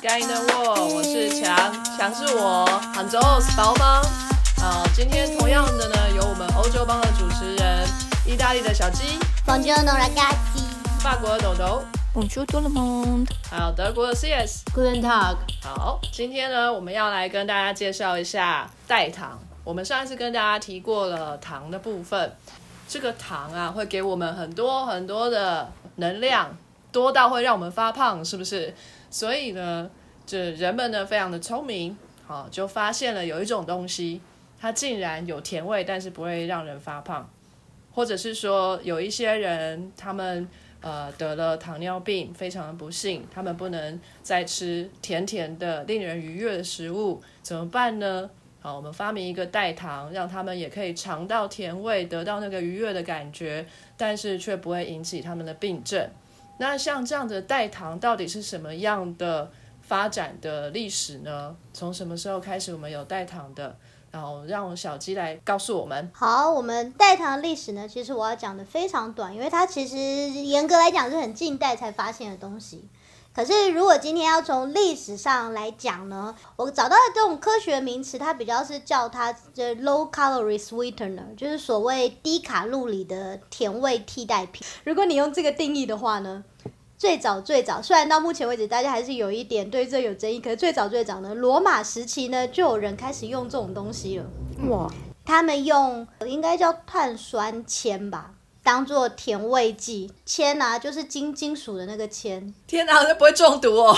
欢迎收听 Sky in the World，我是强，强是我，杭州是包帮。啊，今天同样的呢，有我们欧洲帮的主持人，意大利的小鸡，Buongiorno ragazzi，法国的豆豆，Bonjour tout le monde。还有德国的 CS。Guten Tag。好，今天呢，我们要来跟大家介绍一下代糖。我们上一次跟大家提过了糖的部分，这个糖啊，会给我们很多很多的能量，多到会让我们发胖，是不是？所以呢，这人们呢非常的聪明，好、就发现了有一种东西，它竟然有甜味，但是不会让人发胖，或者是说有一些人他们。呃，得了糖尿病，非常的不幸，他们不能再吃甜甜的、令人愉悦的食物，怎么办呢？好，我们发明一个代糖，让他们也可以尝到甜味，得到那个愉悦的感觉，但是却不会引起他们的病症。那像这样的代糖到底是什么样的发展的历史呢？从什么时候开始我们有代糖的？然后让小鸡来告诉我们。好，我们代糖的历史呢，其实我要讲的非常短，因为它其实严格来讲是很近代才发现的东西。可是如果今天要从历史上来讲呢，我找到的这种科学名词，它比较是叫它这 low calorie sweetener，就是所谓低卡路里的甜味替代品。如果你用这个定义的话呢，最早最早，虽然到目前为止大家还是有一点对这有争议，可是最早最早呢，罗马时期呢就有人开始用这种东西了。哇，他们用应该叫碳酸铅吧，当做甜味剂。铅啊，就是金金属的那个铅。天哪，那不会中毒哦！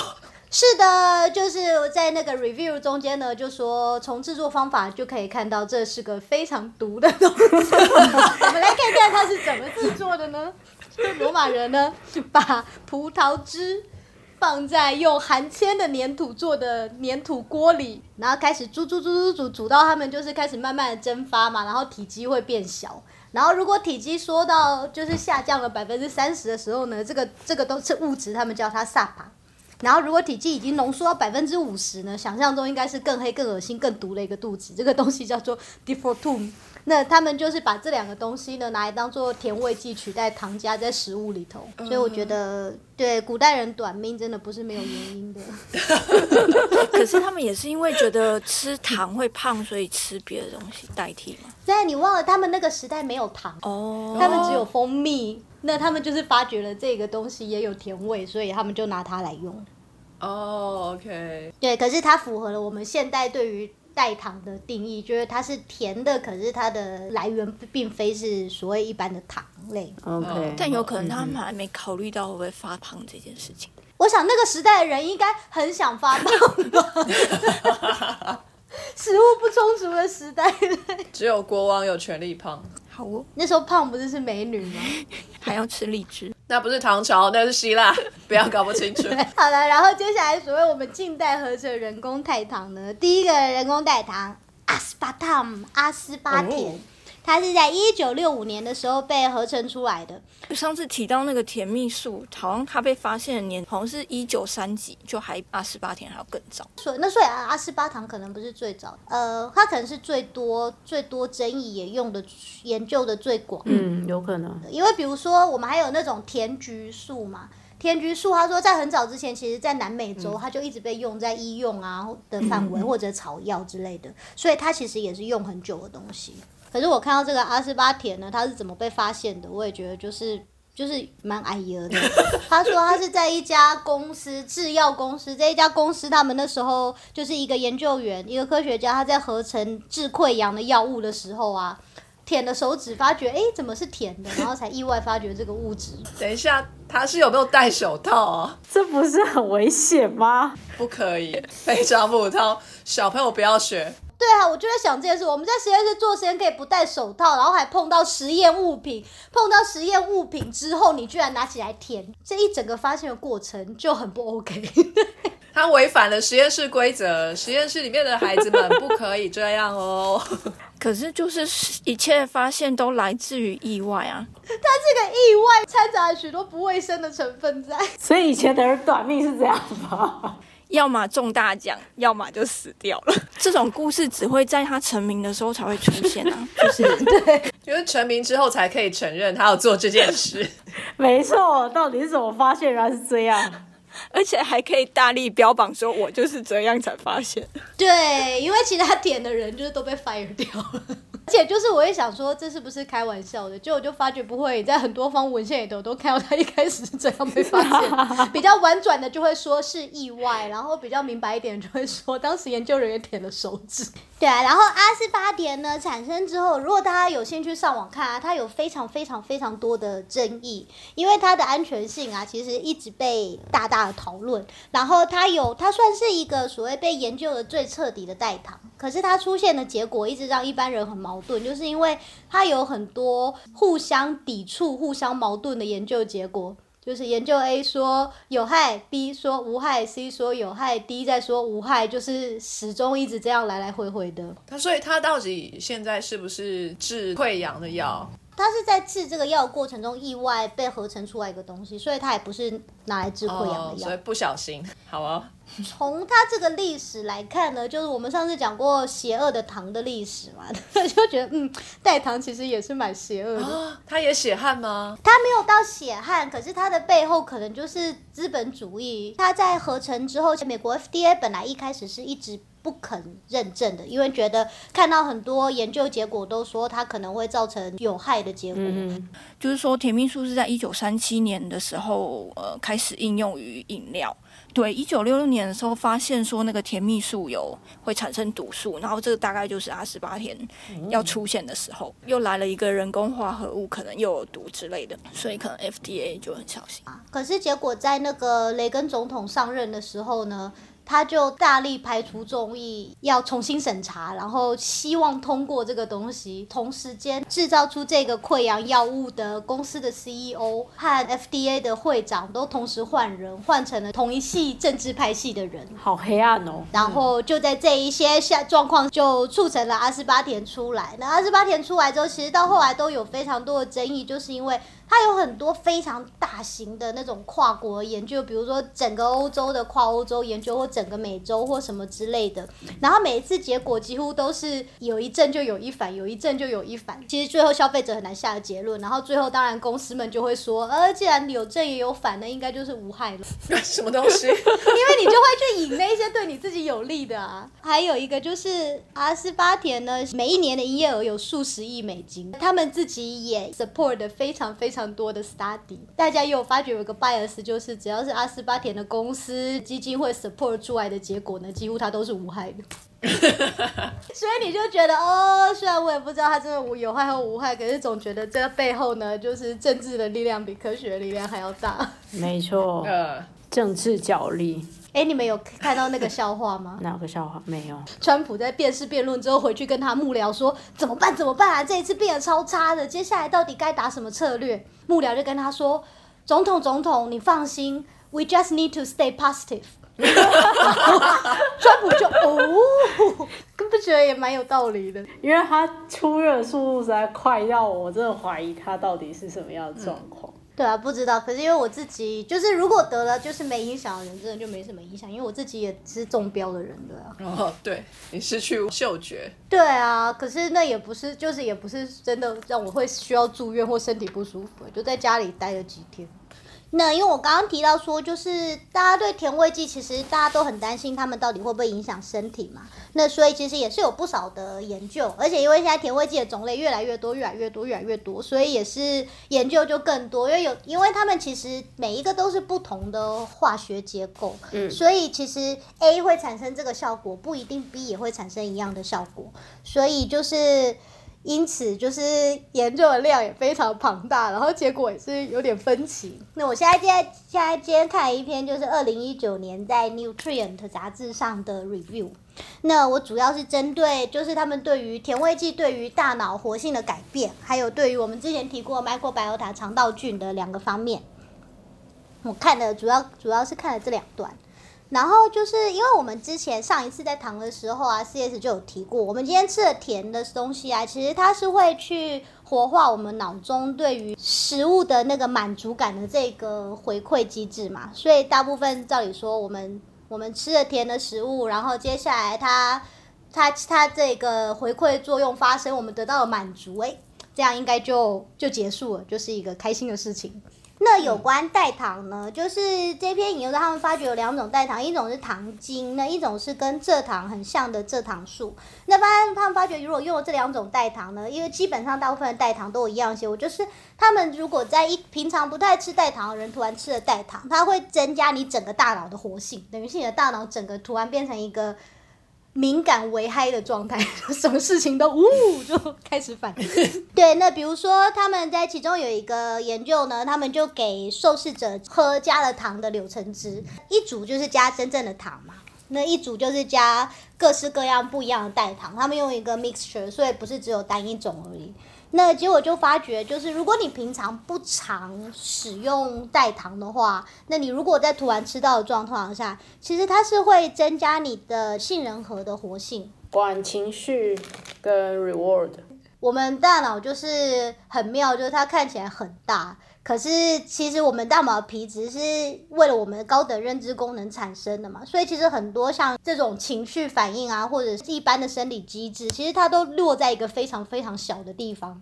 是的，就是在那个 review 中间呢，就说从制作方法就可以看到这是个非常毒的东西。我们来看看它是怎么制作的呢？罗马人呢，把葡萄汁放在用含铅的粘土做的粘土锅里，然后开始煮煮煮煮煮，煮到它们就是开始慢慢的蒸发嘛，然后体积会变小。然后如果体积缩到就是下降了百分之三十的时候呢，这个这个都是物质，他们叫它萨帕。然后如果体积已经浓缩到百分之五十呢，想象中应该是更黑、更恶心、更毒的一个肚子，这个东西叫做 d i f o r t u m 那他们就是把这两个东西呢拿来当做甜味剂，取代糖加在食物里头。所以我觉得，对古代人短命真的不是没有原因的。可是他们也是因为觉得吃糖会胖，所以吃别的东西代替嘛。对你忘了，他们那个时代没有糖，哦，他们只有蜂蜜。那他们就是发觉了这个东西也有甜味，所以他们就拿它来用。哦、o k 对，可是它符合了我们现代对于代糖的定义，就是它是甜的，可是它的来源并非是所谓一般的糖类。OK，但有可能他们还没考虑到会不会发胖这件事情。我想那个时代的人应该很想发胖吧，食物不充足的时代，只有国王有权利胖，好哦，那时候胖不是是美女吗？还要吃荔枝。那不是唐朝，那是希腊，不要搞不清楚。好了，然后接下来所谓我们近代合成人工代糖呢，第一个人工代糖阿斯巴糖阿斯巴甜。哦它是在一九六五年的时候被合成出来的，上次提到那个甜蜜素，好像它被发现的年好像是一九三几，就还阿斯巴甜还要更早。所以那所以阿阿斯巴糖可能不是最早，呃，它可能是最多最多争议也用的研究的最广嗯，有可能。因为比如说我们还有那种甜菊素嘛，甜菊素他说在很早之前，其实在南美洲它就一直被用在医用啊的范围或者草药之类的，所以它其实也是用很久的东西。可是我看到这个阿斯巴甜呢，它是怎么被发现的？我也觉得就是就是蛮矮油的。他说他是在一家公司制药公司，这一家公司他们那时候就是一个研究员，一个科学家，他在合成治溃疡的药物的时候啊。舔了手指，发觉哎、诶怎么是甜的？然后才意外发觉这个物质。等一下，他是有没有戴手套啊？这不是很危险吗？不可以，非常不套，小朋友不要学。对啊，我就在想这件事。我们在实验室做实验可以不戴手套，然后还碰到实验物品，碰到实验物品之后，你居然拿起来舔，这一整个发现的过程就很不 OK。他违反了实验室规则，实验室里面的孩子们不可以这样哦。可是就是一切发现都来自于意外啊！这个意外掺杂了许多不卫生的成分在。所以以前的人短命是这样吗？要么中大奖，要么就死掉了。这种故事只会在他成名的时候才会出现啊，就是对就是成名之后才可以承认他要做这件事。没错，到底是怎么发现原来是这样？而且还可以大力标榜说我就是这样才发现。对，因为其他点的人就是都被 fire 掉了。而且就是我也想说，这是不是开玩笑的？结果就发觉不会，在很多方文献里头都看到他一开始是这样被发现。比较婉转的就会说是意外，然后比较明白一点就会说当时研究人员舔了手指。对啊，然后阿斯巴甜呢产生之后，如果大家有兴趣上网看啊，它有非常非常非常多的争议，因为它的安全性啊，其实一直被大大的讨论。然后它有，它算是一个所谓被研究的最彻底的代糖，可是它出现的结果一直让一般人很矛盾，就是因为它有很多互相抵触、互相矛盾的研究结果。就是研究 A 说有害，B 说无害，C 说有害，D 再说无害，就是始终一直这样来来回回的。他所以他到底现在是不是治溃疡的药？它是在制这个药过程中意外被合成出来一个东西，所以它也不是拿来治溃疡的哦，所以。不小心，好哦。从它这个历史来看呢，就是我们上次讲过邪恶的糖的历史嘛，就觉得嗯，代糖其实也是蛮邪恶的。啊，他也血汗吗？他没有到血汗，可是他的背后可能就是资本主义。他在合成之后，美国 FDA 本来一开始是一直不肯认证的，因为觉得看到很多研究结果都说它可能会造成有害的结果。嗯，就是说，甜蜜素是在一九三七年的时候，呃，开始应用于饮料。对，一九六六年的时候发现说那个甜蜜素有会产生毒素，然后这个大概就是阿斯巴甜要出现的时候，又来了一个人工化合物，可能又有毒之类的，所以可能 FDA 就很小心。可是结果在那个雷根总统上任的时候呢，他就大力排除众议，要重新审查，然后希望通过这个东西。同时间制造出这个溃疡药物的公司的 CEO 和 FDA 的会长都同时换人，换成了同一系政治派系的人。好黑暗哦。然后就在这一些下状况，就促成了阿斯巴甜出来。那阿斯巴甜出来之后，其实到后来都有非常多的争议，就是因为它有很多非常大型的那种跨国研究，比如说整个欧洲的跨欧洲研究，或整个美洲或什么之类的。然后每一次结果几乎都是有一阵就有一反，有一阵就有一反。其实最后消费者很难下的结论。然后最后当然公司们就会说，呃，既然有正也有反，那应该就是无害了。什么东西？因为你就会去引那些对你自己有利的啊。还有一个就是阿斯巴甜呢，每一年的营业额有数十亿美金，他们自己也 support 的非常非常多的 study。大家也有发觉有个 bias，就是只要是阿斯巴甜的公司基金会 support 出来的结果呢，几乎它都是无害的。所以你就觉得哦，虽然我也不知道它真的无有害或无害，可是总觉得这个背后呢，就是政治的力量比科学的力量还要大。没错，呃，政治角力。哎，你们有看到那个笑话吗？哪有个笑话？没有。川普在辩士辩论之后回去跟他幕僚说怎么办怎么办啊，这一次变得超差的，接下来到底该打什么策略？幕僚就跟他说，总统总统你放心，We just need to stay positive。川普就哦，不觉得也蛮有道理的。因为他出热的速度实在快到我真的怀疑他到底是什么样的状况。对啊，不知道。可是因为我自己就是，如果得了就是没影响的人，真的就没什么影响。因为我自己也是中标的人，对啊。哦，对你失去嗅觉，对啊，可是那也不是，就是也不是真的让我会需要住院或身体不舒服，就在家里待了几天。那因为我刚刚提到说，就是大家对甜味剂，其实大家都很担心它们到底会不会影响身体嘛。那所以其实也是有不少的研究，而且因为现在甜味剂的种类越来越多，越来越多，越来越多，所以也是研究就更多。因为有，因为它们其实每一个都是不同的化学结构，嗯，所以其实 A 会产生这个效果，不一定 B 也会产生一样的效果。所以就是因此就是研究的量也非常庞大，然后结果也是有点分歧。那我现在现在现在今天看一篇就是二零一九年在 Nutrient 杂志上的 review。那我主要是针对就是他们对于甜味剂对于大脑活性的改变，还有对于我们之前提过 microbiota 肠道菌的两个方面。我看的主要主要是看了这两段。然后就是因为我们之前上一次在糖的时候啊，CS 就有提过，我们今天吃的甜的东西啊，其实它是会去活化我们脑中对于食物的那个满足感的这个回馈机制嘛，所以大部分照理说，我们我们吃了甜的食物，然后接下来它它它这个回馈作用发生，我们得到了满足，诶，这样应该就就结束了，就是一个开心的事情。那有关代糖呢，就是这篇引用的，他们发觉有两种代糖，一种是糖精，那一种是跟蔗糖很像的蔗糖素。那发现他们发觉，如果用了这两种代糖呢，因为基本上大部分的代糖都一样些，我，就是他们如果在一平常不太吃代糖的人突然吃了代糖，它会增加你整个大脑的活性，等于是你的大脑整个突然变成一个。敏感为嗨的状态，什么事情都呜就开始反应。对，那比如说他们在其中有一个研究呢，他们就给受试者喝加了糖的柳橙汁，一组就是加真正的糖嘛，那一组就是加各式各样不一样的代糖，他们用一个 mixture，所以不是只有单一种而已。那结果就发觉，就是如果你平常不常使用代糖的话，那你如果在突然吃到的状况下，其实它是会增加你的杏仁核的活性，管情绪跟 reward。我们大脑就是很妙，就是它看起来很大，可是其实我们大脑皮质是为了我们高等认知功能产生的嘛，所以其实很多像这种情绪反应啊，或者是一般的生理机制，其实它都落在一个非常非常小的地方。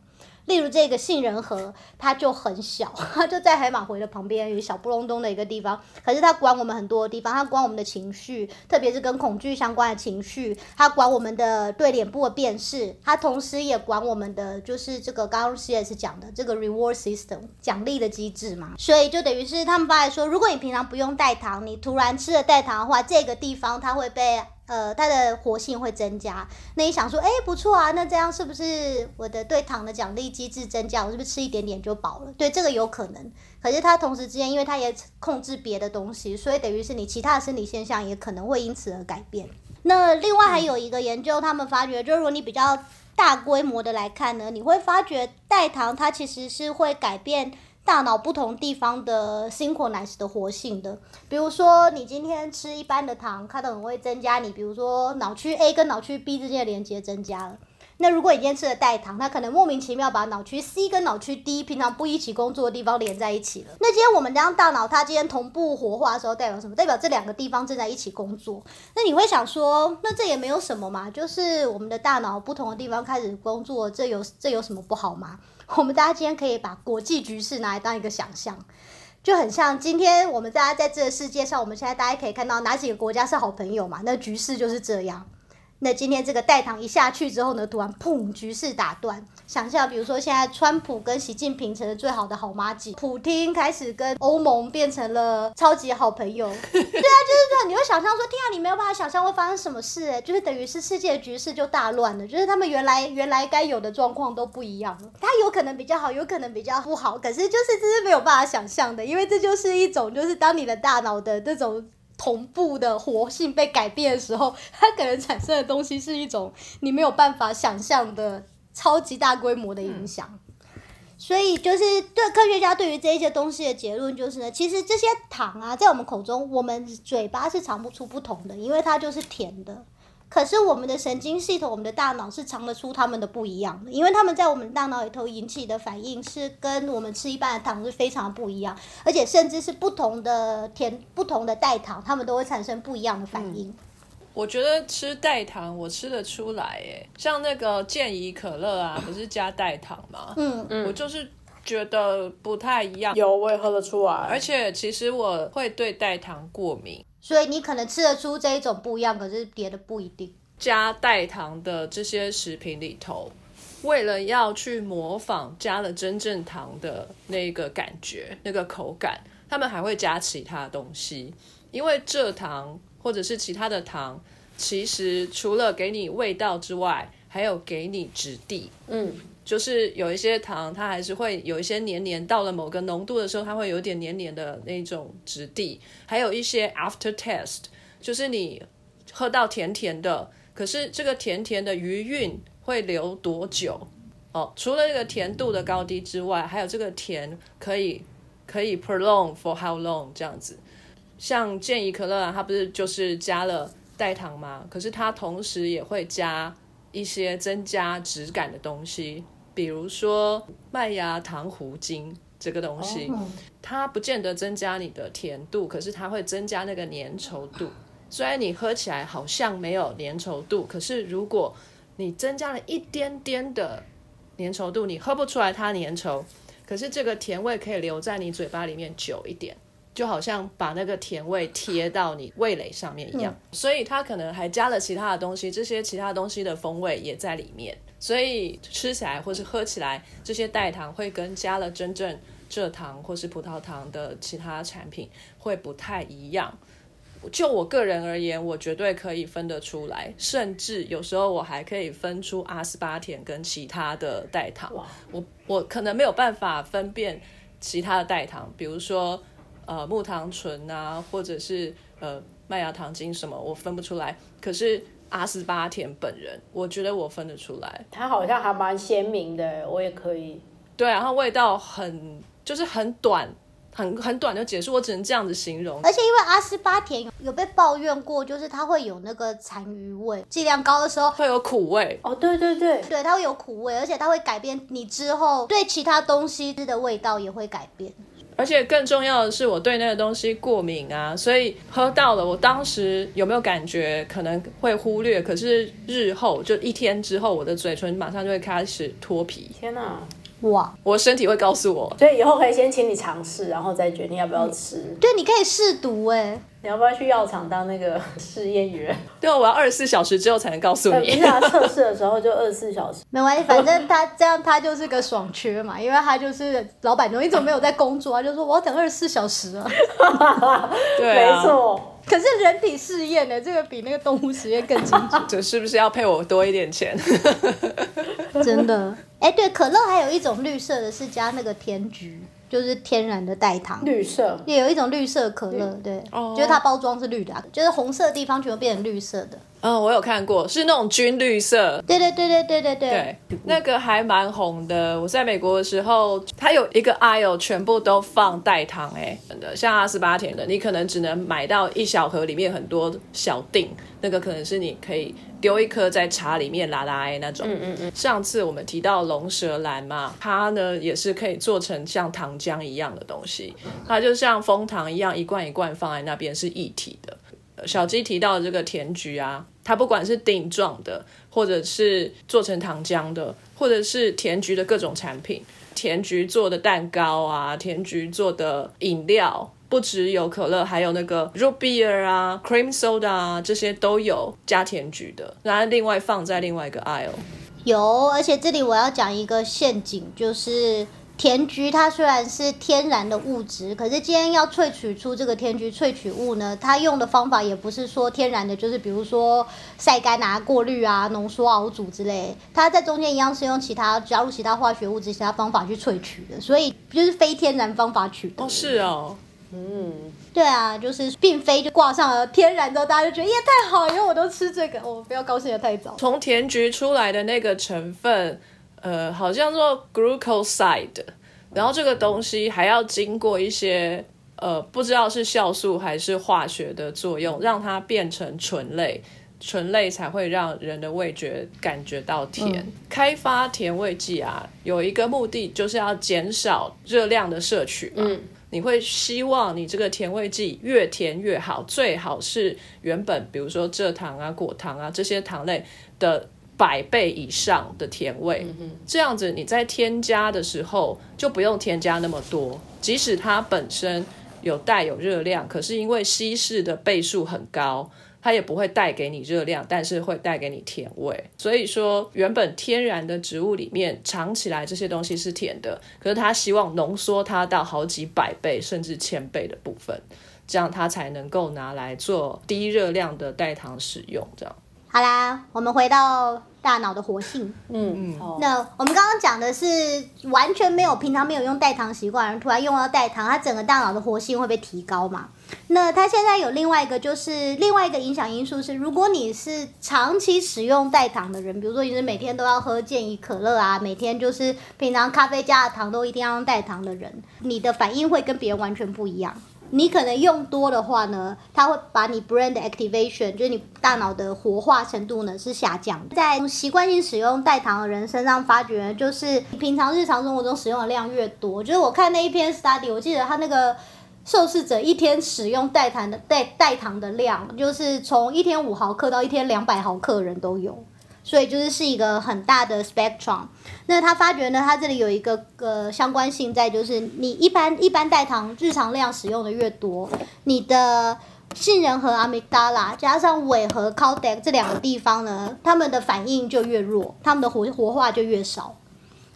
例如这个杏仁核，它就很小，它就在海马回的旁边，有小不隆咚的一个地方。可是它管我们很多地方，它管我们的情绪，特别是跟恐惧相关的情绪，它管我们的对脸部的辨识，它同时也管我们的就是这个刚刚 C S 讲的这个 reward system 奖励的机制嘛。所以就等于是他们发现说，如果你平常不用代糖，你突然吃了代糖的话，这个地方它会被。呃，它的活性会增加。那你想说，哎，不错啊，那这样是不是我的对糖的奖励机制增加？我是不是吃一点点就饱了？对，这个有可能。可是它同时之间，因为它也控制别的东西，所以等于是你其他的生理现象也可能会因此而改变。那另外还有一个研究，他们发觉，就是如果你比较大规模的来看呢，你会发觉代糖它其实是会改变。大脑不同地方的 synchronize 的活性的，比如说你今天吃一般的糖，它可能会增加你，比如说脑区 A 跟脑区 B 之间的连接增加了。那如果你今天吃了代糖，它可能莫名其妙把脑区 C 跟脑区 D 平常不一起工作的地方连在一起了。那今天我们将大脑它今天同步活化的时候，代表什么？代表这两个地方正在一起工作。那你会想说，那这也没有什么嘛？就是我们的大脑不同的地方开始工作，这有这有什么不好吗？我们大家今天可以把国际局势拿来当一个想象，就很像今天我们大家在这个世界上，我们现在大家可以看到哪几个国家是好朋友嘛？那局势就是这样。那今天这个代糖一下去之后呢，突然砰，局势打断。想象，比如说现在川普跟习近平成了最好的好妈鸡，普京开始跟欧盟变成了超级好朋友。对啊，就是这，你会想象说，天啊，你没有办法想象会发生什么事，哎，就是等于是世界局势就大乱了，就是他们原来原来该有的状况都不一样了。它有可能比较好，有可能比较不好，可是就是这是没有办法想象的，因为这就是一种，就是当你的大脑的这种。同步的活性被改变的时候，它可能产生的东西是一种你没有办法想象的超级大规模的影响。所以，就是对科学家对于这一些东西的结论就是呢，其实这些糖啊，在我们口中，我们嘴巴是尝不出不同的，因为它就是甜的。可是我们的神经系统，我们的大脑是尝得出它们的不一样的，因为他们在我们大脑里头引起的反应是跟我们吃一般的糖是非常不一样，而且甚至是不同的甜、不同的代糖，它们都会产生不一样的反应。我觉得吃代糖我吃得出来，哎，像那个健怡可乐啊，不是加代糖吗？嗯嗯，我就是觉得不太一样。有，我也喝得出来。而且其实我会对代糖过敏。所以你可能吃得出这一种不一样，可是别的不一定。加代糖的这些食品里头，为了要去模仿加了真正糖的那个感觉、那个口感，他们还会加其他东西。因为蔗糖或者是其他的糖，其实除了给你味道之外，还有给你质地。嗯。就是有一些糖，它还是会有一些黏黏，到了某个浓度的时候，它会有点黏黏的那种质地。还有一些 after taste，就是你喝到甜甜的，可是这个甜甜的余韵会留多久？哦，除了这个甜度的高低之外，还有这个甜可以可以 prolong for how long 这样子。像健怡可乐啊，它不是就是加了代糖吗？可是它同时也会加一些增加质感的东西。比如说麦芽糖糊精这个东西，它不见得增加你的甜度，可是它会增加那个粘稠度。虽然你喝起来好像没有粘稠度，可是如果你增加了一点点的粘稠度，你喝不出来它粘稠，可是这个甜味可以留在你嘴巴里面久一点。就好像把那个甜味贴到你味蕾上面一样，所以它可能还加了其他的东西，这些其他东西的风味也在里面，所以吃起来或是喝起来，这些代糖会跟加了真正蔗糖或是葡萄糖的其他产品会不太一样。就我个人而言，我绝对可以分得出来，甚至有时候我还可以分出阿斯巴甜跟其他的代糖。我我可能没有办法分辨其他的代糖，比如说。呃，木糖醇啊，或者是呃麦芽糖精什么，我分不出来。可是阿斯巴甜本人，我觉得我分得出来。它好像还蛮鲜明的，我也可以。对，然后味道很，就是很短，很很短就结束。我只能这样子形容。而且因为阿斯巴甜有被抱怨过，就是它会有那个残余味，剂量高的时候会有苦味。哦，对对对，对，它会有苦味，而且它会改变你之后对其他东西的味道也会改变。而且更重要的是，我对那个东西过敏啊，所以喝到了，我当时有没有感觉可能会忽略，可是日后就一天之后，我的嘴唇马上就会开始脱皮。天哪！哇！我身体会告诉我，所以以后可以先请你尝试，然后再决定要不要吃。对，你可以试毒哎。你要不要去药厂当那个试验员？对，我要二十四小时之后才能告诉你。平常测试的时候就二十四小时，没关系，反正他这样他就是个爽缺嘛，因为他就是老板娘，一直没有在工作，他就说我要等二十四小时啊。对，没错。可是人体试验呢，这个比那个动物实验更精准。这是不是要配我多一点钱？真的。哎，对，可乐还有一种绿色的，是加那个甜菊。就是天然的代糖，绿色也有一种绿色可乐，对，就是它包装是绿的，就是红色的地方全部变成绿色的。嗯，我有看过，是那种军绿色。对对对对对对对。对，那个还蛮红的。我在美国的时候，它有一个 aisle 全部都放代糖，哎，真的，像阿斯巴甜的，你可能只能买到一小盒，里面很多小锭，那个可能是你可以。丢一颗在茶里面拉拉哎那种。嗯嗯嗯。上次我们提到龙舌兰嘛，它呢也是可以做成像糖浆一样的东西，它就像蜂糖一样，一罐一罐放在那边是一体的。小鸡提到的这个甜菊啊，它不管是顶状的，或者是做成糖浆的，或者是甜菊的各种产品，甜菊做的蛋糕啊，甜菊做的饮料。不只有可乐，还有那个 root beer 啊，cream soda 啊，这些都有加甜菊的，然后另外放在另外一个 aisle。有，而且这里我要讲一个陷阱，就是甜菊它虽然是天然的物质，可是今天要萃取出这个甜菊萃取物呢，它用的方法也不是说天然的，就是比如说晒干啊、过滤啊、浓缩熬煮之类，它在中间一样是用其他加入其他化学物质、其他方法去萃取的，所以就是非天然方法取得。哦，是哦。嗯，对啊，就是并非就挂上了天然之后，大家就觉得耶太好，因为我都吃这个，我不要高兴的太早。从甜菊出来的那个成分，呃，好像做 glucoside，然后这个东西还要经过一些呃，不知道是酵素还是化学的作用，让它变成醇类，醇类才会让人的味觉感觉到甜。开发甜味剂啊，有一个目的就是要减少热量的摄取嘛。你会希望你这个甜味剂越甜越好，最好是原本比如说蔗糖啊、果糖啊这些糖类的百倍以上的甜味，这样子你在添加的时候就不用添加那么多，即使它本身有带有热量，可是因为稀释的倍数很高。它也不会带给你热量，但是会带给你甜味。所以说，原本天然的植物里面尝起来这些东西是甜的，可是它希望浓缩它到好几百倍甚至千倍的部分，这样它才能够拿来做低热量的代糖使用。这样。好啦，我们回到。大脑的活性，嗯嗯，那我们刚刚讲的是完全没有平常没有用代糖习惯，人突然用到代糖，它整个大脑的活性会被提高嘛？那它现在有另外一个，就是另外一个影响因素是，如果你是长期使用代糖的人，比如说你是每天都要喝健怡可乐啊，每天就是平常咖啡加的糖都一定要用代糖的人，你的反应会跟别人完全不一样。你可能用多的话呢，它会把你 brain 的 activation，就是你大脑的活化程度呢是下降。在习惯性使用代糖的人身上发觉，就是平常日常生活中使用的量越多，就是我看那一篇 study，我记得他那个受试者一天使用代糖的代代糖的量，就是从一天五毫克到一天两百毫克人都有。所以就是是一个很大的 spectrum。那他发觉呢，他这里有一个呃相关性在，就是你一般一般代糖日常量使用的越多，你的杏仁核 amygdala 加上尾核 caudate 这两个地方呢，它们的反应就越弱，它们的活活化就越少。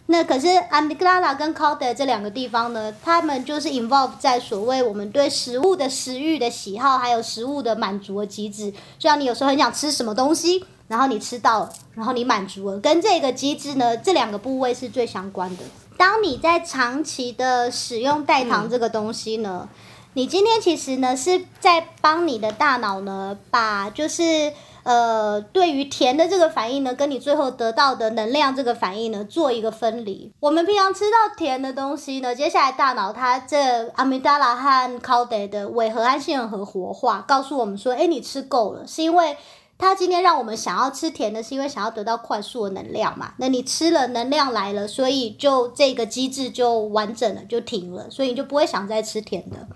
那可是 amygdala 跟 caudate 这两个地方呢，他们就是 involve 在所谓我们对食物的食欲的喜好，还有食物的满足的机制。就像你有时候很想吃什么东西，然后你吃到了，然后你满足了，跟这个机制呢，这两个部位是最相关的。当你在长期的使用代糖这个东西呢，你今天其实呢是在帮你的大脑呢，把就是呃对于甜的这个反应呢，跟你最后得到的能量这个反应呢做一个分离。我们平常吃到甜的东西呢，接下来大脑它这 amygdala 和 caudate 的尾核和杏仁核活化，告诉我们说，哎，你吃够了，是因为。它今天让我们想要吃甜的，是因为想要得到快速的能量嘛？那你吃了，能量来了，所以就这个机制就完整了，就停了，所以你就不会想再吃甜的。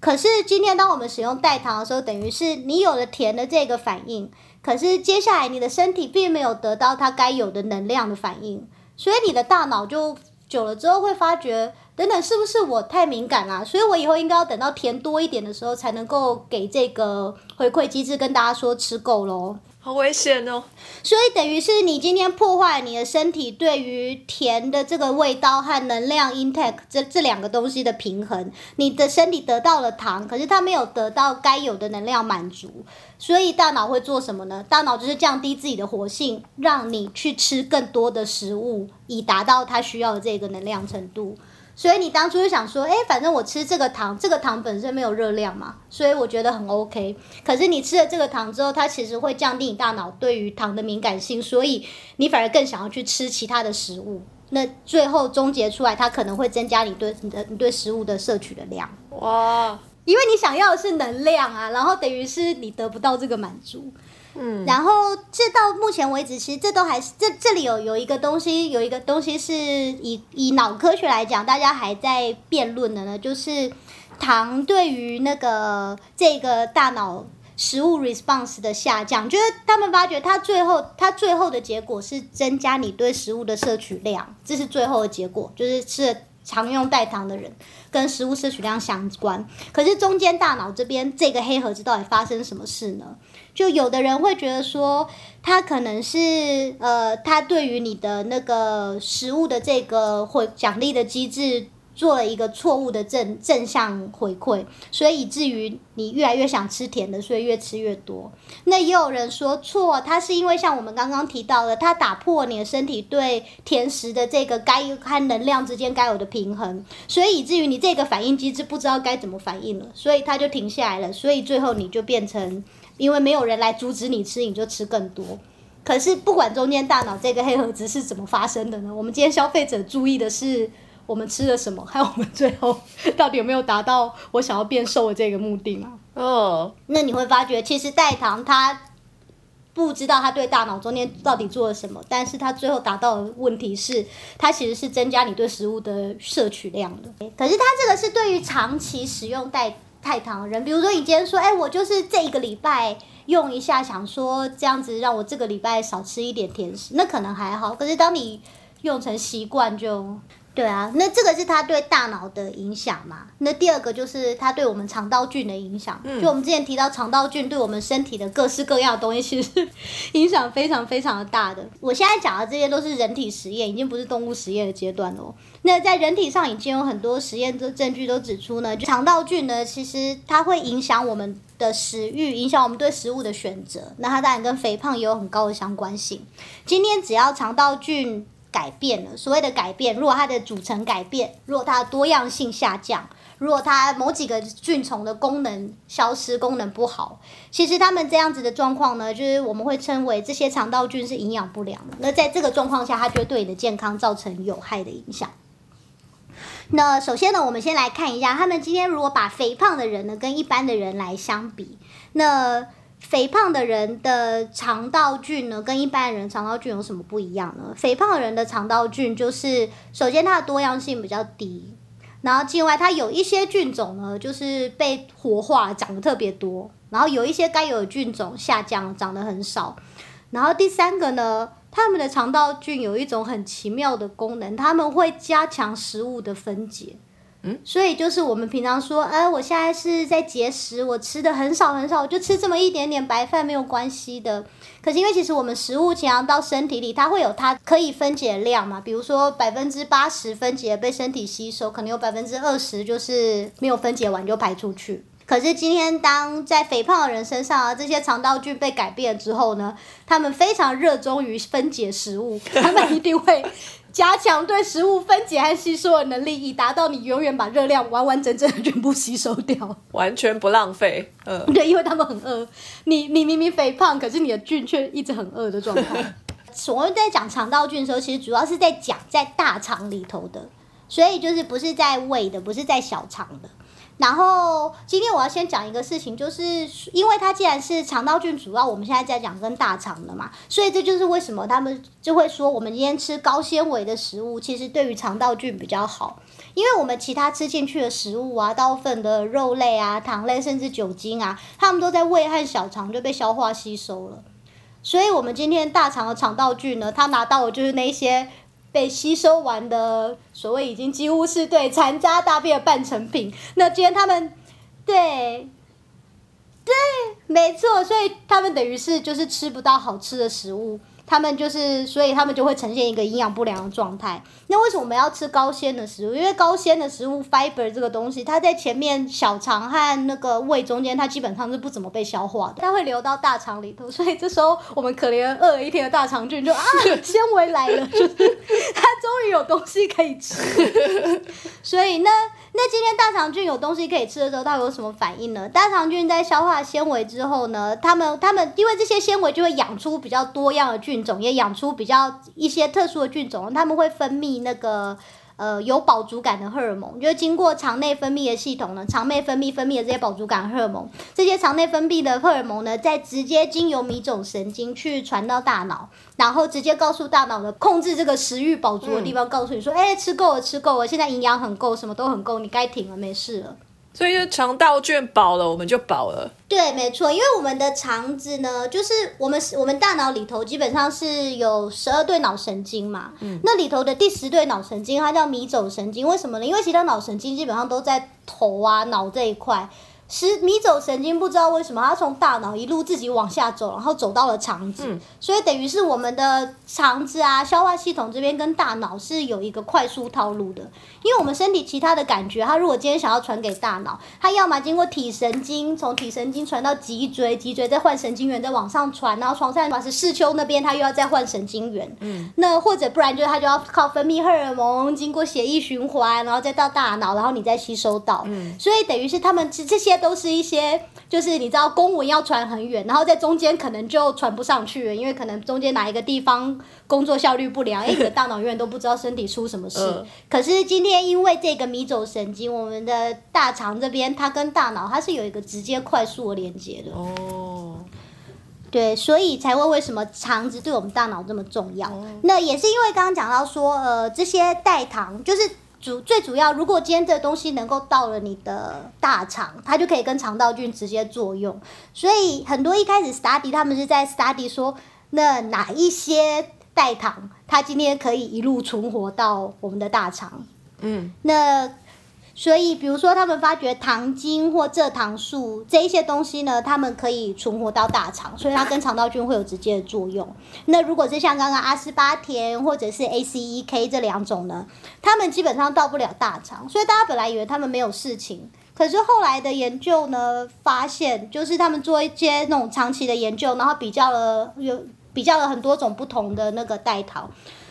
可是今天当我们使用代糖的时候，等于是你有了甜的这个反应，可是接下来你的身体并没有得到它该有的能量的反应，所以你的大脑就久了之后会发觉。等等，是不是我太敏感啦？所以我以后应该要等到甜多一点的时候，才能够给这个回馈机制跟大家说吃够喽。好危险哦！所以等于是你今天破坏你的身体对于甜的这个味道和能量 intake 这这两个东西的平衡，你的身体得到了糖，可是它没有得到该有的能量满足，所以大脑会做什么呢？大脑就是降低自己的活性，让你去吃更多的食物，以达到它需要的这个能量程度。所以你当初就想说，哎，反正我吃这个糖，这个糖本身没有热量嘛，所以我觉得很 OK。可是你吃了这个糖之后，它其实会降低你大脑对于糖的敏感性，所以你反而更想要去吃其他的食物。那最后终结出来，它可能会增加你对你的你对食物的摄取的量。哇！因为你想要的是能量啊，然后等于是你得不到这个满足。嗯，然后这到目前为止，其实这都还是这这里有有一个东西，有一个东西是以以脑科学来讲，大家还在辩论的呢，就是糖对于那个这个大脑食物 response 的下降，就是他们发觉它最后它最后的结果是增加你对食物的摄取量，这是最后的结果，就是吃常用代糖的人跟食物摄取量相关。可是中间大脑这边这个黑盒子到底发生什么事呢？就有的人会觉得说，他可能是呃，他对于你的那个食物的这个回奖励的机制做了一个错误的正正向回馈，所以以至于你越来越想吃甜的，所以越吃越多。那也有人说错，他是因为像我们刚刚提到的，它打破你的身体对甜食的这个该和能量之间该有的平衡，所以以至于你这个反应机制不知道该怎么反应了，所以它就停下来了，所以最后你就变成。因为没有人来阻止你吃，你就吃更多。可是不管中间大脑这个黑盒子是怎么发生的呢？我们今天消费者注意的是我们吃了什么，还有我们最后到底有没有达到我想要变瘦的这个目的嘛？哦，那你会发觉，其实代糖它不知道它对大脑中间到底做了什么，但是它最后达到的问题是，它其实是增加你对食物的摄取量的。可是它这个是对于长期使用代。太糖的人，比如说你今天说，哎，我就是这一个礼拜用一下，想说这样子让我这个礼拜少吃一点甜食，那可能还好。可是当你用成习惯，就对啊，那这个是它对大脑的影响嘛？那第二个就是它对我们肠道菌的影响。就我们之前提到肠道菌对我们身体的各式各样的东西，其实影响非常非常的大的。我现在讲的这些都是人体实验，已经不是动物实验的阶段了。那在人体上已经有很多实验的证据都指出呢，就肠道菌呢，其实它会影响我们的食欲，影响我们对食物的选择。那它当然跟肥胖也有很高的相关性。今天只要肠道菌改变了，所谓的改变，如果它的组成改变，如果它的多样性下降，如果它某几个菌虫的功能消失，功能不好，其实他们这样子的状况呢，就是我们会称为这些肠道菌是营养不良的。那在这个状况下，它就会对你的健康造成有害的影响。那首先呢，我们先来看一下，他们今天如果把肥胖的人呢跟一般的人来相比，那肥胖的人的肠道菌呢跟一般人肠道菌有什么不一样呢？肥胖的人的肠道菌就是首先它的多样性比较低，然后另外它有一些菌种呢就是被活化长得特别多，然后有一些该有的菌种下降长得很少。然后第三个呢，它们的肠道菌有一种很奇妙的功能，它们会加强食物的分解。所以就是我们平常说，哎，我现在是在节食，我吃的很少很少，我就吃这么一点点白饭没有关系的。可是因为其实我们食物进到身体里，它会有它可以分解量嘛，比如说百分之八十分解被身体吸收，可能有百分之二十就是没有分解完就排出去。可是今天当在肥胖的人身上啊，这些肠道菌被改变之后呢，他们非常热衷于分解食物，他们一定会。加强对食物分解和吸收的能力，以达到你永远把热量完完整整的全部吸收掉，完全不浪费。嗯，对，因为他们很饿。你你明明肥胖，可是你的菌却一直很饿的状态。所谓在讲肠道菌的时候，其实主要是在讲在大肠里头的，所以就是不是在胃的，不是在小肠的。然后今天我要先讲一个事情，就是因为它既然是肠道菌，主要我们现在在讲跟大肠的嘛，所以这就是为什么他们就会说，我们今天吃高纤维的食物，其实对于肠道菌比较好，因为我们其他吃进去的食物啊，大部分的肉类啊、糖类，甚至酒精啊，它们都在胃和小肠就被消化吸收了，所以我们今天大肠的肠道菌呢，它拿到的就是那些。被吸收完的所谓已经几乎是对残渣大便的半成品。那今天他们，对，对，没错，所以他们等于是就是吃不到好吃的食物。他们就是，所以他们就会呈现一个营养不良的状态。那为什么我们要吃高纤的食物？因为高纤的食物 fiber 这个东西，它在前面小肠和那个胃中间，它基本上是不怎么被消化的，它会流到大肠里头。所以这时候我们可怜饿了一天的大肠菌就啊，纤维来了，就是它终于有东西可以吃。所以那。那今天大肠菌有东西可以吃的时候，它有什么反应呢？大肠菌在消化纤维之后呢，它们它们因为这些纤维就会养出比较多样的菌种，也养出比较一些特殊的菌种，它们会分泌那个。呃，有饱足感的荷尔蒙，就是经过肠内分泌的系统呢，肠内分泌分泌的这些饱足感荷尔蒙，这些肠内分泌的荷尔蒙呢，再直接经由迷走神经去传到大脑，然后直接告诉大脑的控制这个食欲饱足的地方，告诉你说，哎，吃够了，吃够了，现在营养很够，什么都很够，你该停了，没事了。所以就肠道菌饱了，我们就饱了。对，没错，因为我们的肠子呢，就是我们我们大脑里头基本上是有十二对脑神经嘛。嗯。那里头的第十对脑神经，它叫迷走神经。为什么呢？因为其他脑神经基本上都在头啊、脑这一块。是迷走神经不知道为什么它从大脑一路自己往下走，然后走到了肠子，所以等于是我们的肠子啊、消化系统这边跟大脑是有一个快速套路的。因为我们身体其他的感觉，它如果今天想要传给大脑，它要么经过体神经，从体神经传到脊椎，脊椎再换神经元再往上传，然后床上是视丘那边，它又要再换神经元。嗯。那或者不然就是它就要靠分泌荷尔蒙，经过血液循环，然后再到大脑，然后你再吸收到。嗯。所以等于是他们这这些。都是一些，就是你知道公文要传很远，然后在中间可能就传不上去了，因为可能中间哪一个地方工作效率不良，哎，你的大脑永远都不知道身体出什么事。可是今天因为这个迷走神经，我们的大肠这边它跟大脑它是有一个直接快速的连接的。哦，对，所以才会为什么肠子对我们大脑这么重要？那也是因为刚刚讲到说，呃，这些代糖就是。主最主要，如果今天这东西能够到了你的大肠，它就可以跟肠道菌直接作用。所以很多一开始 study 他们是在 study 说，那哪一些代糖，它今天可以一路存活到我们的大肠？嗯，那。所以，比如说，他们发觉糖精或蔗糖素这一些东西呢，它们可以存活到大肠，所以它跟肠道菌会有直接的作用。那如果是像刚刚阿斯巴甜或者是 ACEK 这两种呢，它们基本上到不了大肠，所以大家本来以为它们没有事情，可是后来的研究呢，发现就是他们做一些那种长期的研究，然后比较了有比较了很多种不同的那个代糖。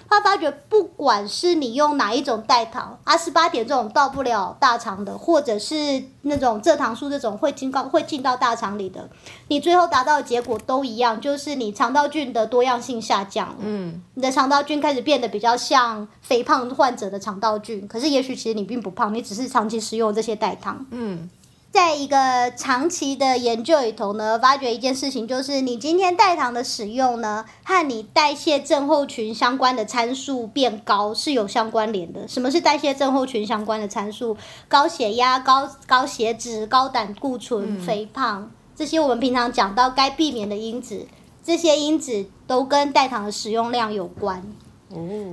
他发觉，不管是你用哪一种代糖，阿斯巴甜这种到不了大肠的，或者是那种蔗糖素这种会进到会进到大肠里的，你最后达到的结果都一样，就是你肠道菌的多样性下降。嗯，你的肠道菌开始变得比较像肥胖患者的肠道菌，可是也许其实你并不胖，你只是长期食用这些代糖。嗯。在一个长期的研究里头呢，发觉一件事情，就是你今天代糖的使用呢，和你代谢症候群相关的参数变高是有相关联的。什么是代谢症候群相关的参数？高血压、高高血脂、高胆固醇、肥胖这些我们平常讲到该避免的因子，这些因子都跟代糖的使用量有关。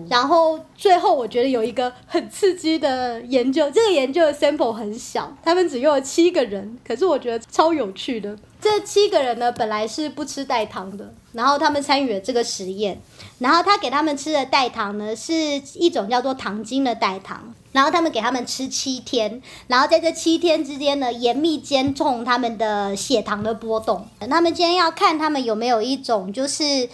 然后最后我觉得有一个很刺激的研究，这个研究的 sample 很小，他们只用了七个人，可是我觉得超有趣的。这七个人呢，本来是不吃代糖的，然后他们参与了这个实验，然后他给他们吃的代糖呢，是一种叫做糖精的代糖，然后他们给他们吃七天，然后在这七天之间呢，严密监控他们的血糖的波动。他们今天要看他们有没有一种就是。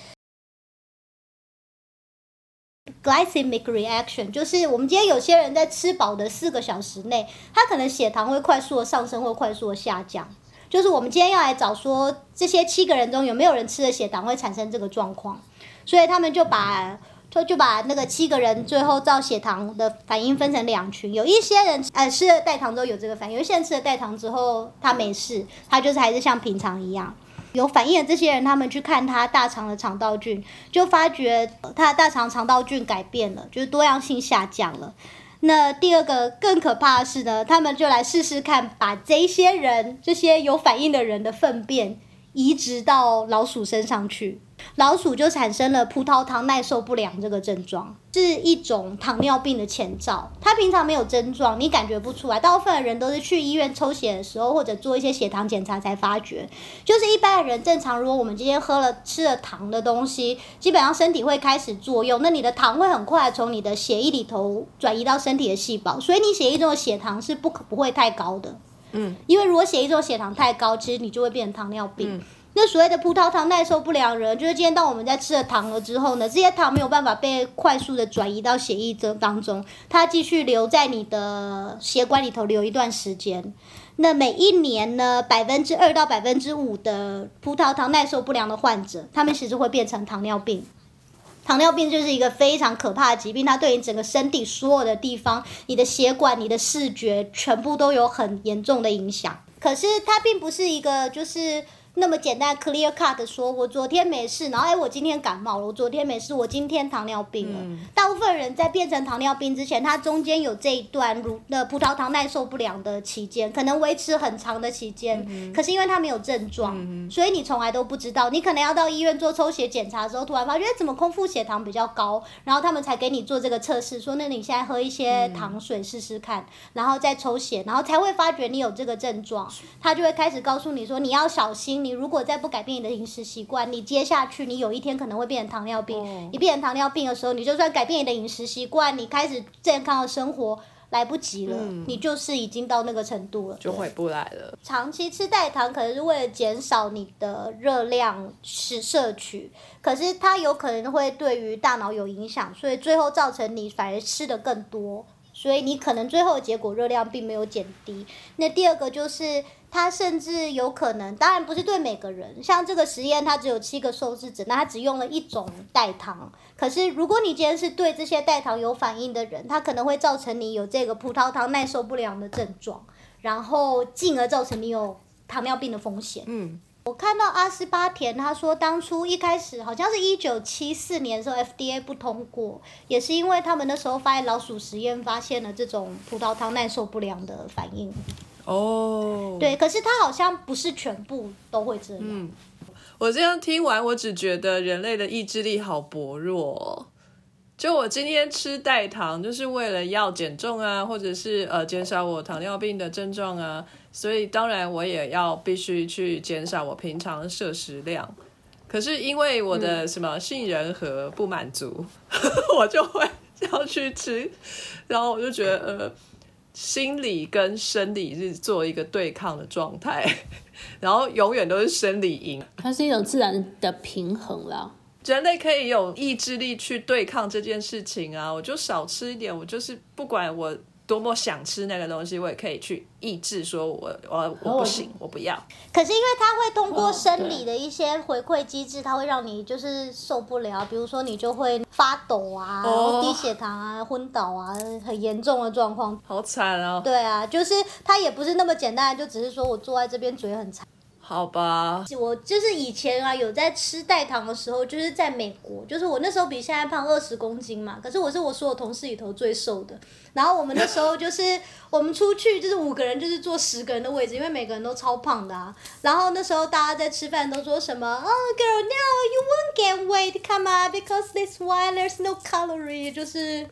Glycemic reaction 就是我们今天有些人在吃饱的四个小时内，他可能血糖会快速的上升或快速的下降。就是我们今天要来找说这些七个人中有没有人吃的血糖会产生这个状况，所以他们就把就就把那个七个人最后照血糖的反应分成两群，有一些人呃吃了代糖之后有这个反应，有一些人吃了代糖之后他没事，他就是还是像平常一样。有反应的这些人，他们去看他大肠的肠道菌，就发觉他的大肠肠道菌改变了，就是多样性下降了。那第二个更可怕的是呢，他们就来试试看，把这些人这些有反应的人的粪便移植到老鼠身上去，老鼠就产生了葡萄糖耐受不良这个症状，是一种糖尿病的前兆。它平常没有症状，你感觉不出来。大部分的人都是去医院抽血的时候，或者做一些血糖检查才发觉。就是一般的人正常，如果我们今天喝了吃了糖的东西，基本上身体会开始作用，那你的糖会很快从你的血液里头转移到身体的细胞，所以你血液中的血糖是不可不会太高的。嗯，因为如果血液中血糖太高，其实你就会变成糖尿病。那所谓的葡萄糖耐受不良人，就是今天当我们在吃了糖了之后呢，这些糖没有办法被快速的转移到血液中当中，它继续留在你的血管里头留一段时间。那每一年呢，百分之二到百分之五的葡萄糖耐受不良的患者，他们其实会变成糖尿病。糖尿病就是一个非常可怕的疾病，它对你整个身体所有的地方，你的血管、你的视觉，全部都有很严重的影响。可是它并不是一个就是那么简单 clear cut 的说，我昨天没事，然后哎我今天感冒了，我昨天没事，我今天糖尿病了。大部分人在变成糖尿病之前，他中间有这一段乳的葡萄糖耐受不良的期间，可能维持很长的期间。可是因为他没有症状，所以你从来都不知道。你可能要到医院做抽血检查的时候，突然发觉哎怎么空腹血糖比较高，然后他们才给你做这个测试，说那你现在喝一些糖水试试看，然后再抽血，然后才会发觉你有这个症状，他就会开始告诉你说你要小心，你如果再不改变你的饮食习惯，你接下去你有一天可能会变成糖尿病。你变成糖尿病的时候，你就算改变你的饮食习惯，你开始健康的生活。来不及了，你就是已经到那个程度了，就回不来了。长期吃代糖可能是为了减少你的热量摄摄取，可是它有可能会对于大脑有影响，所以最后造成你反而吃的更多，所以你可能最后的结果热量并没有减低。那第二个就是它甚至有可能，当然不是对每个人，像这个实验它只有七个受试者，那它只用了一种代糖。可是如果你今天是对这些代糖有反应的人，它可能会造成你有这个葡萄糖耐受不良的症状，然后进而造成你有糖尿病的风险。嗯，我看到阿斯巴甜，他说当初一开始好像是一九七四年的时候 FDA 不通过，也是因为他们那时候发现老鼠实验发现了这种葡萄糖耐受不良的反应。哦，对，可是它好像不是全部都会这样。嗯，我这样听完，我只觉得人类的意志力好薄弱哦。就我今天吃代糖，就是为了要减重啊，或者是呃减少我糖尿病的症状啊，所以当然我也要必须去减少我平常摄食量。可是因为我的什么杏仁核不满足，我就会要去吃，然后我就觉得呃。心理跟生理是做一个对抗的状态，然后永远都是生理赢。它是一种自然的平衡啦。人类可以有意志力去对抗这件事情啊！我就少吃一点，我就是不管我多么想吃那个东西，我也可以去抑制，说我我我不行，我不要。可是因为它会通过哦生理的一些回馈机制，它会让你就是受不了，比如说你就会发抖啊，然后低血糖啊、昏倒啊，很严重的状况。好惨哦！对啊，就是它也不是那么简单，就只是说我坐在这边嘴很馋。好吧，我就是以前啊有在吃代糖的时候，就是在美国，就是我那时候比现在胖二十公斤嘛，可是我是我所有同事里头最瘦的。然后我们那时候就是我们出去就是五个人就是坐十个人的位置，因为每个人都超胖的啊。然后那时候大家在吃饭都说什么，Oh girl, now you won't gain weight come on because this why there's no calorie 就是。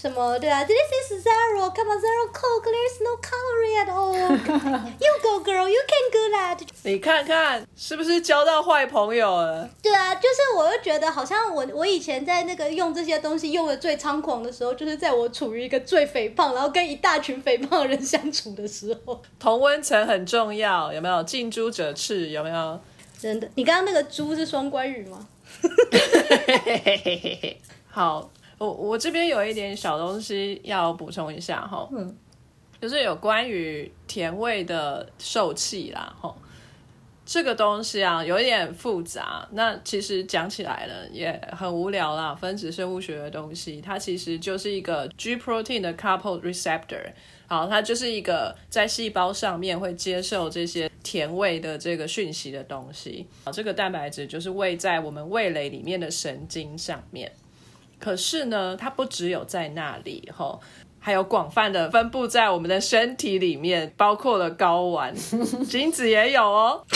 什么对啊？This is zero. Come on, zero coke. There's no calorie at all. You go, girl. You can do that. 你看看是不是交到坏朋友了？对啊，就是我就觉得好像我我以前在那个用这些东西用的最猖狂的时候，就是在我处于一个最肥胖，然后跟一大群肥胖的人相处的时候。同温层很重要，有没有？近朱者赤，有没有？真的，你刚刚那个猪是双关语吗？好，我我这边有一点小东西要补充一下哈，嗯，就是有关于甜味的受气啦，哈，这个东西啊有一点复杂，那其实讲起来了也很无聊啦，分子生物学的东西，它其实就是一个 G protein 的 coupled receptor，好，它就是一个在细胞上面会接受这些甜味的这个讯息的东西，啊，这个蛋白质就是位在我们味蕾里面的神经上面。可是呢，它不只有在那里哈，还有广泛的分布在我们的身体里面，包括了睾丸、精子也有哦。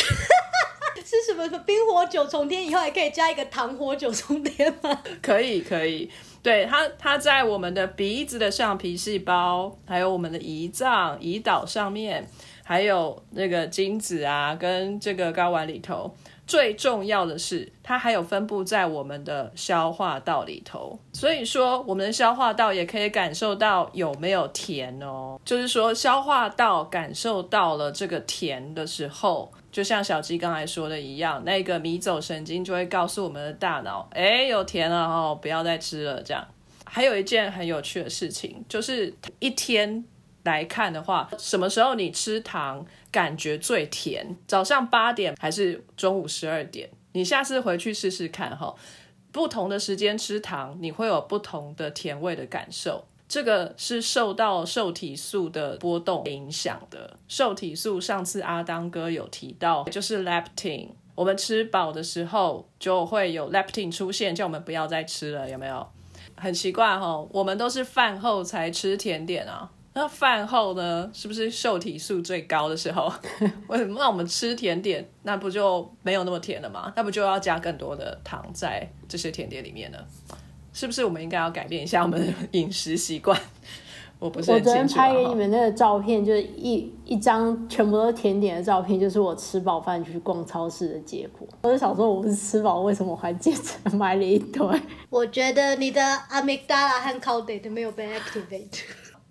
是什么什么冰火九重天？以后还可以加一个糖火九重天吗？可以，可以。对它，它在我们的鼻子的上皮细胞，还有我们的胰脏、胰岛上面，还有那个精子啊，跟这个睾丸里头。最重要的是，它还有分布在我们的消化道里头，所以说我们的消化道也可以感受到有没有甜哦。就是说，消化道感受到了这个甜的时候，就像小鸡刚才说的一样，那个迷走神经就会告诉我们的大脑，哎，有甜了哦，不要再吃了。这样，还有一件很有趣的事情，就是一天来看的话，什么时候你吃糖？感觉最甜，早上八点还是中午十二点？你下次回去试试看哈。不同的时间吃糖，你会有不同的甜味的感受。这个是受到受体素的波动影响的。受体素上次阿当哥有提到，就是 leptin。我们吃饱的时候就会有 leptin 出现，叫我们不要再吃了，有没有？很奇怪哈，我们都是饭后才吃甜点啊。那饭后呢，是不是受体素最高的时候？为什么？那我们吃甜点，那不就没有那么甜了吗？那不就要加更多的糖在这些甜点里面呢？是不是我们应该要改变一下我们的饮食习惯？我不是我很清楚、昨天拍给你啊。们那个照片，就是一一张全部都是甜点的照片，就是我吃饱饭去逛超市的结果。我就想说，我不是吃饱，为什么我还接着买了一堆？我觉得你的 amygdala 和 caudate 没有被 activate。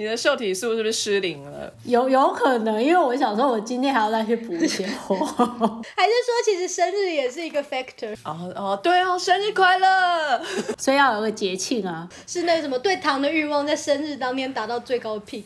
你的受体素是不是失灵了？有有可能，因为我想说，我今天还要再去补一些货。还是说，其实生日也是一个 factor，哦哦，对哦，生日快乐！所以要有个节庆啊。是那什么对糖的欲望在生日当天达到最高的 peak。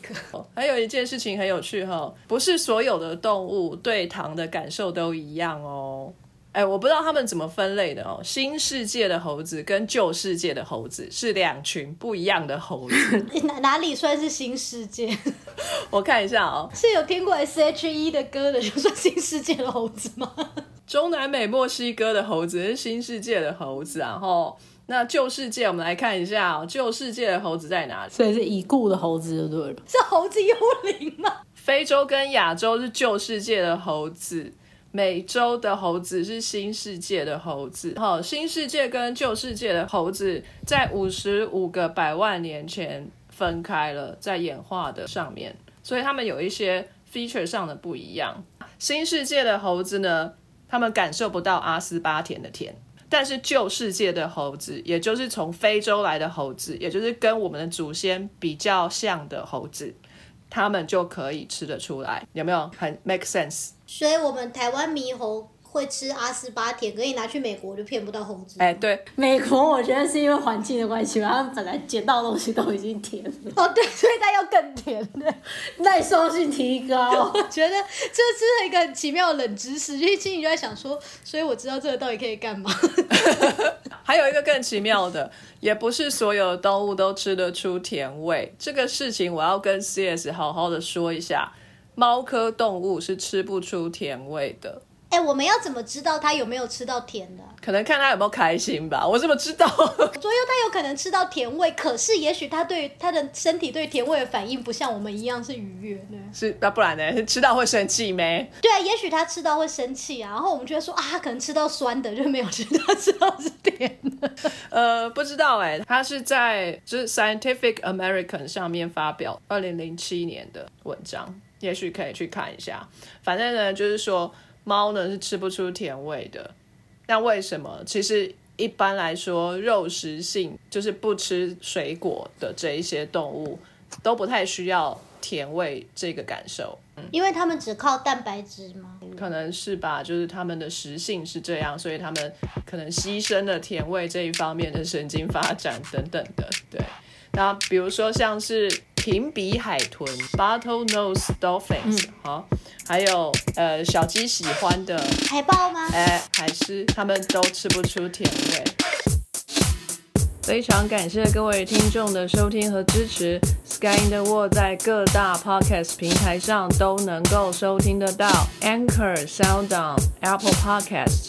还有一件事情很有趣哈、不是所有的动物对糖的感受都一样哦。哎，我不知道他们怎么分类的哦。新世界的猴子跟旧世界的猴子是两群不一样的猴子。哪哪里算是新世界？我看一下哦，是有听过 S.H.E 的歌的，就算新世界的猴子吗？中南美墨西哥的猴子是新世界的猴子啊。吼，那旧世界我们来看一下哦，旧世界的猴子在哪里？所以是已故的猴子就对了。是猴子幽灵吗？非洲跟亚洲是旧世界的猴子，美洲的猴子是新世界的猴子。好，新世界跟旧世界的猴子在五十五个百万年前分开了，在演化的上面，所以他们有一些 feature 上的不一样。新世界的猴子呢，他们感受不到阿斯巴甜的甜。但是旧世界的猴子，也就是从非洲来的猴子，也就是跟我们的祖先比较像的猴子，他们就可以吃得出来，有没有很 make sense？所以我们台湾猕猴会吃阿斯巴甜，可以拿去美国就骗不到猴子。哎、对，美国我觉得是因为环境的关系吧，他们本来捡到的东西都已经甜了，哦，对，所以它要更甜的。耐受性提高。我觉得这是一个很奇妙的冷知识，就是心里就在想说，所以我知道这个到底可以干嘛。还有一个更奇妙的，也不是所有的动物都吃得出甜味。这个事情我要跟 CS 好好的说一下，猫科动物是吃不出甜味的。我们要怎么知道他有没有吃到甜的？可能看他有没有开心吧。我怎么知道？左右他有可能吃到甜味，可是也许他对他的身体对甜味的反应不像我们一样是愉悦的。是那不然呢？吃到会生气没？对啊，也许他吃到会生气啊，然后我们就会说啊，他可能吃到酸的，就没有吃到吃到是甜的。呃，不知道哎、他是在就是 Scientific American 上面发表二零零七年的文章，也许可以去看一下。反正呢，就是说猫呢是吃不出甜味的。那为什么？其实一般来说，肉食性就是不吃水果的这一些动物，都不太需要甜味这个感受。嗯因为他们只靠蛋白质吗。可能是吧，就是它们的食性是这样，所以它们可能牺牲了甜味这一方面的神经发展等等的。对，那比如说像是平鼻海豚 （Bottlenose Dolphins） 好、还有呃小鸡喜欢的海豹吗？哎海狮，它们都吃不出甜味。非常感谢各位听众的收听和支持。Sky in the World 在各大 Podcast 平台上都能够收听得到，Anchor、SoundOn、Apple Podcast